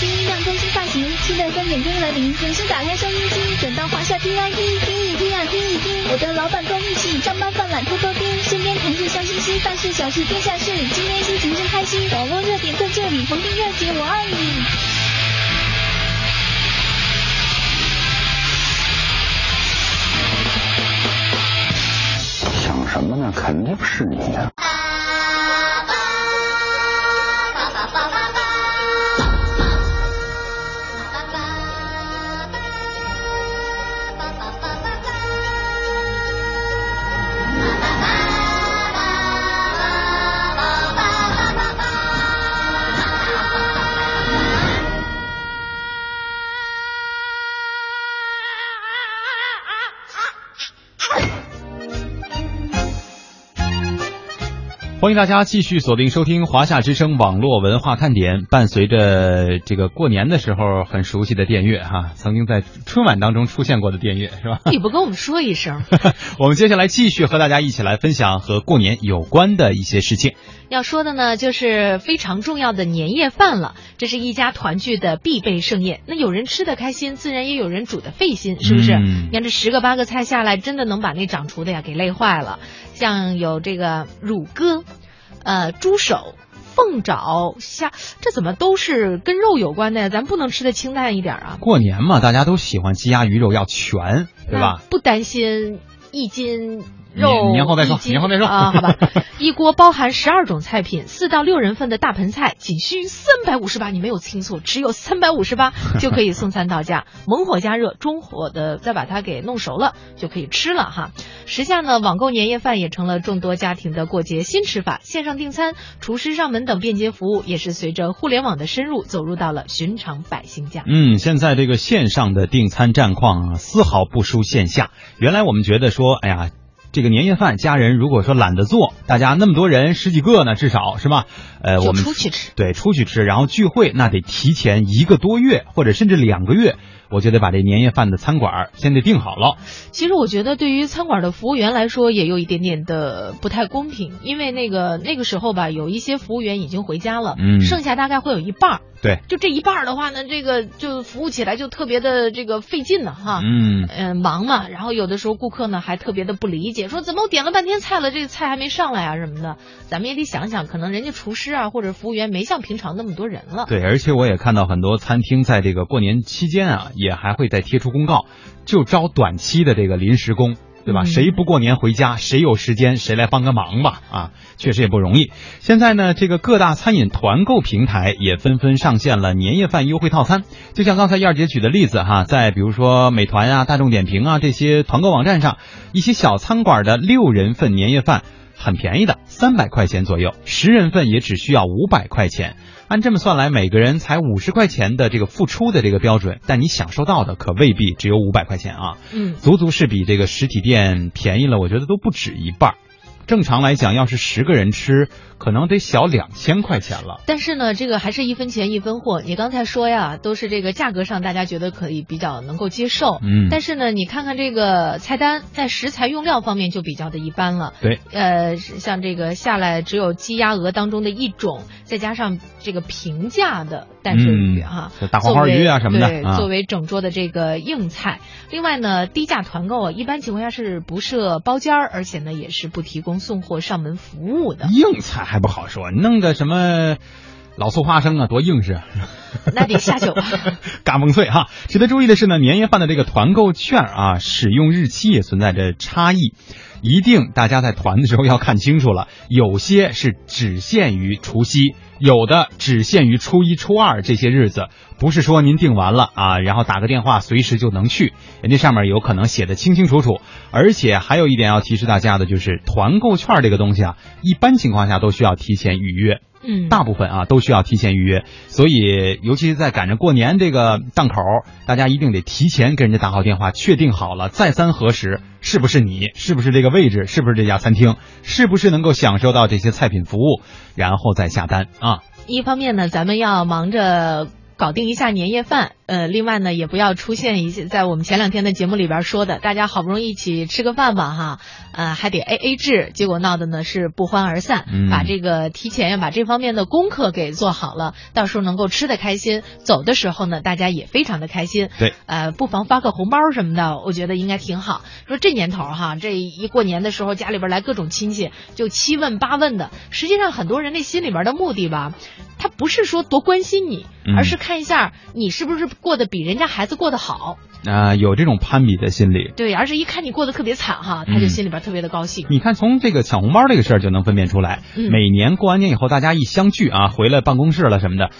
新音量更新发行，期待三点钟来临，准时打开收音机，转到华夏 T I P，听一听啊，听一听。我的老板够义气，上班犯懒偷偷听，身边同事笑嘻嘻，大事小事天下事，今天心情真开心，网络热点在这里，逢听热节我爱你。什么呢？肯定是你呀、欢迎大家继续锁定收听华夏之声网络文化看点，伴随着这个过年的时候很熟悉的电乐哈，曾经在春晚当中出现过的电乐是吧？你不跟我们说一声？我们接下来继续和大家一起来分享和过年有关的一些事情。要说的呢，就是非常重要的年夜饭了。这是一家团聚的必备盛宴。那有人吃的开心，自然也有人煮的费心，是不是？嗯你看这十个八个菜下来，真的能把那掌厨的呀给累坏了。像有这个乳鸽，呃，猪手。凤爪、虾，这怎么都是跟肉有关的呀？咱不能吃的清淡一点啊，过年嘛，大家都喜欢鸡鸭鱼肉要全，对吧？不担心一斤肉年年后再说年后再说啊，好吧。一锅包含十二种菜品，四到六人份的大盆菜，仅需三百五十八，你没有听错，只有三百五十八就可以送餐到家。猛火加热，中火的再把它给弄熟了，就可以吃了哈。时下呢，网购年夜饭也成了众多家庭的过节新吃法，线上订餐、厨师上门等便捷服务，也是随着互联网的深入，走入到了寻常百姓家。嗯，现在这个线上的订餐战况啊，丝毫不输线下。原来我们觉得说，哎呀。这个年夜饭，家人如果说懒得做，大家那么多人十几个呢，至少是吧？呃，我们出去吃，对，出去吃，然后聚会那得提前一个多月或者甚至两个月，我就得把这年夜饭的餐馆先得定好了。其实我觉得对于餐馆的服务员来说，也有一点点的不太公平，因为那个那个时候吧，有一些服务员已经回家了，嗯剩下大概会有一半儿。对，就这一半儿的话呢，这个就服务起来就特别的这个费劲呢，哈。嗯呃，忙嘛，然后有的时候顾客呢还特别的不理解，说怎么我点了半天菜了，这个菜还没上来啊什么的。咱们也得想想，可能人家厨师啊或者服务员没像平常那么多人了。对，而且我也看到很多餐厅在这个过年期间啊，也还会再贴出公告，就招短期的这个临时工。对吧？嗯谁不过年回家，谁有时间，谁来帮个忙吧。啊，确实也不容易。现在呢，这个各大餐饮团购平台也纷纷上线了年夜饭优惠套餐。就像刚才燕儿姐举的例子哈，在比如说美团啊、大众点评啊这些团购网站上，一些小餐馆的六人份年夜饭很便宜的，三百块钱左右，十人份也只需要五百块钱。按这么算来，每个人才五十块钱的这个付出的这个标准，但你享受到的可未必只有五百块钱啊。嗯，足足是比这个实体店便宜了，我觉得都不止一半儿。正常来讲，要是十个人吃，可能得小两千块钱了。但是呢，这个还是一分钱一分货。你刚才说呀，都是这个价格上大家觉得可以比较能够接受。嗯但是呢，你看看这个菜单，在食材用料方面就比较的一般了。对，呃，像这个下来只有鸡鸭鹅当中的一种，再加上这个平价的淡水鱼嗯哈，这大黄花鱼啊什么的对，啊作为整桌的这个硬菜。另外呢，低价团购啊，一般情况下是不设包间儿，而且呢也是不提供送货上门服务的。硬菜还不好说，弄个什么老醋花生啊，多硬实。那得下酒吧。嘎嘣脆哈。值得注意的是呢，年夜饭的这个团购券啊，使用日期也存在着差异。一定大家在团的时候要看清楚了，有些是只限于除夕，有的只限于初一、初二这些日子，不是说您订完了啊，然后打个电话随时就能去，人家上面有可能写的清清楚楚。而且还有一点要提示大家的就是，团购券这个东西啊，一般情况下都需要提前预约。嗯大部分啊都需要提前预约，所以尤其是在赶着过年这个档口，大家一定得提前跟人家打好电话，确定好了，再三核实是不是你，是不是这个位置，是不是这家餐厅，是不是能够享受到这些菜品服务，然后再下单啊。一方面呢，咱们要忙着搞定一下年夜饭，呃，另外呢，也不要出现一些在我们前两天的节目里边说的，大家好不容易一起吃个饭吧，哈，呃，还得 A A 制，结果闹的呢是不欢而散。嗯把这个提前要把这方面的功课给做好了，到时候能够吃的开心，走的时候呢，大家也非常的开心。对，呃，不妨发个红包什么的，我觉得应该挺好。说这年头哈，这一过年的时候，家里边来各种亲戚，就七问八问的。实际上，很多人那心里边的目的吧，他不是说多关心你，嗯而是看一下你是不是过得比人家孩子过得好。啊、有这种攀比的心理。对，而是一看你过得特别惨哈，他就嗯心里边特别的高兴。你看，从这个抢红包这个事儿就能分辨出来。嗯每年过完年以后，大家一相聚啊，回来办公室了什么的，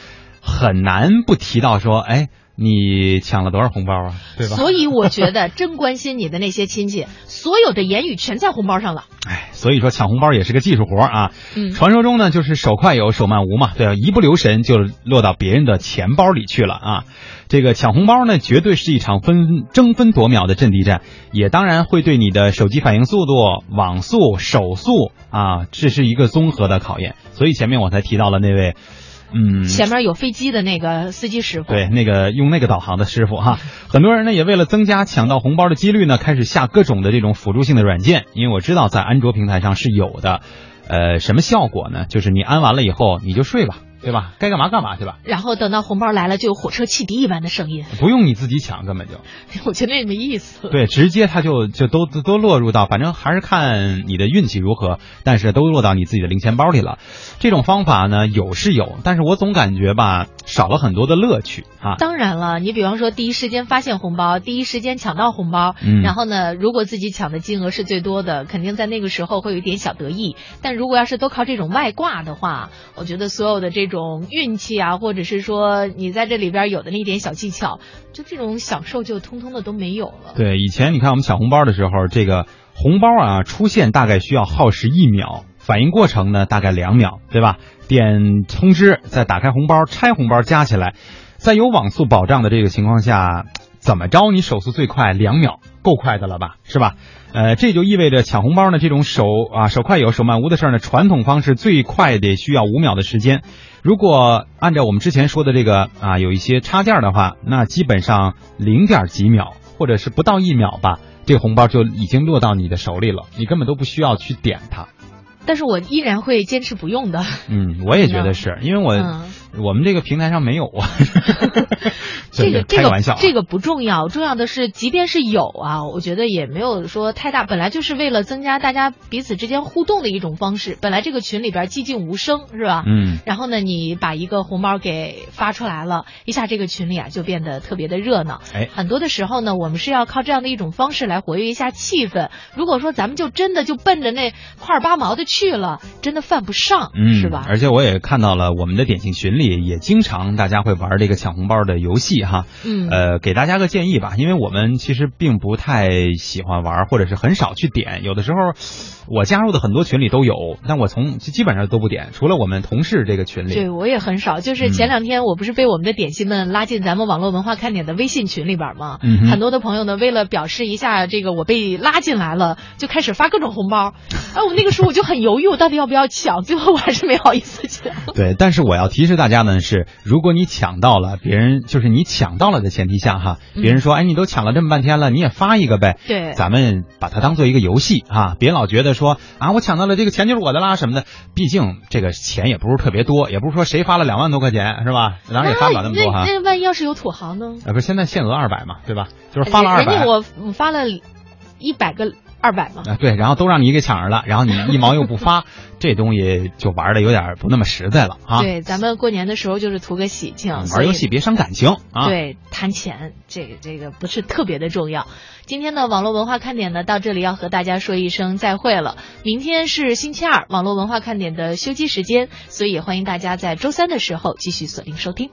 很难不提到说，哎，你抢了多少红包啊，对吧？所以我觉得，真关心你的那些亲戚，所有的言语全在红包上了。哎所以说抢红包也是个技术活啊。嗯传说中呢，就是手快有，手慢无嘛，对吧？一不留神就落到别人的钱包里去了啊。这个抢红包呢，绝对是一场分争分夺秒的阵地战，也当然会对你的手机反应速度、网速、手速啊，这是一个综合的考验。所以前面我才提到了那位，嗯，前面有飞机的那个司机师傅，对，那个用那个导航的师傅哈，很多人呢也为了增加抢到红包的几率呢，开始下各种的这种辅助性的软件，因为我知道在安卓平台上是有的。呃，什么效果呢？就是你安完了以后你就睡吧，对吧？该干嘛干嘛去吧，然后等到红包来了，就有火车汽笛一般的声音，不用你自己抢，根本就 我觉得也没意思。对，直接他就就都都都落入到，反正还是看你的运气如何，但是都落到你自己的零钱包里了。这种方法呢有是有，但是我总感觉吧少了很多的乐趣啊。当然了，你比方说第一时间发现红包，第一时间抢到红包，嗯然后呢，如果自己抢的金额是最多的，肯定在那个时候会有一点小得意。但如果要是都靠这种外挂的话，我觉得所有的这这种运气啊，或者是说你在这里边有的那一点小技巧，就这种享受就通通的都没有了。对，以前你看我们抢红包的时候，这个红包啊出现大概需要耗时一秒，反应过程呢大概两秒，对吧？点通知，再打开红包，拆红包，加起来，在有网速保障的这个情况下，怎么着你手速最快两秒，够快的了吧？是吧？呃，这就意味着抢红包呢这种手啊手快有手慢无的事儿呢，传统方式最快得需要五秒的时间。如果按照我们之前说的这个啊有一些插件的话，那基本上零点几秒或者是不到一秒吧，这个红包就已经落到你的手里了，你根本都不需要去点它。但是我依然会坚持不用的。嗯，我也觉得是因为我、嗯我们这个平台上没有啊。这个这个玩笑啊，这个不重要，重要的是，即便是有啊，我觉得也没有说太大，本来就是为了增加大家彼此之间互动的一种方式。本来这个群里边寂静无声，是吧？嗯然后呢，你把一个红包给发出来了，一下这个群里啊就变得特别的热闹。哎很多的时候呢，我们是要靠这样的一种方式来活跃一下气氛。如果说咱们就真的就奔着那块儿八毛的去了，真的犯不上，嗯，是吧？而且我也看到了我们的点心群里也经常大家会玩这个抢红包的游戏哈。嗯呃，给大家个建议吧，因为我们其实并不太喜欢玩，或者是很少去点。有的时候我加入的很多群里都有，但我从基本上都不点，除了我们同事这个群里。对，我也很少。就是前两天我不是被我们的点心们拉进咱们网络文化看点的微信群里边吗？嗯很多的朋友呢，为了表示一下这个我被拉进来了，就开始发各种红包。哎，我那个时候我就很犹豫，我到底要不要抢？最后我还是没好意思抢。对，但是我要提示大家呢是，如果你抢到了别人，就是你抢到了的前提下哈，嗯别人说，哎，你都抢了这么半天了，你也发一个呗。对咱们把它当做一个游戏啊，别老觉得说啊，我抢到了这个钱就是我的啦什么的。毕竟这个钱也不是特别多，也不是说谁发了两万多块钱是吧？当然也发不了那么多哈。那那万一要是有土豪呢？啊，不是，现在限额二百嘛，对吧？就是发了二百人家我我发了一百个二百嘛。啊，对，然后都让你给抢着了，然后你一毛又不发，这东西就玩的有点不那么实在了啊。对，咱们过年的时候就是图个喜庆，玩游戏别伤感情啊。对，谈钱这个这个不是特别的重要。今天的网络文化看点呢，到这里要和大家说一声再会了。明天是星期二，网络文化看点的休息时间，所以也欢迎大家在周三的时候继续锁定收听。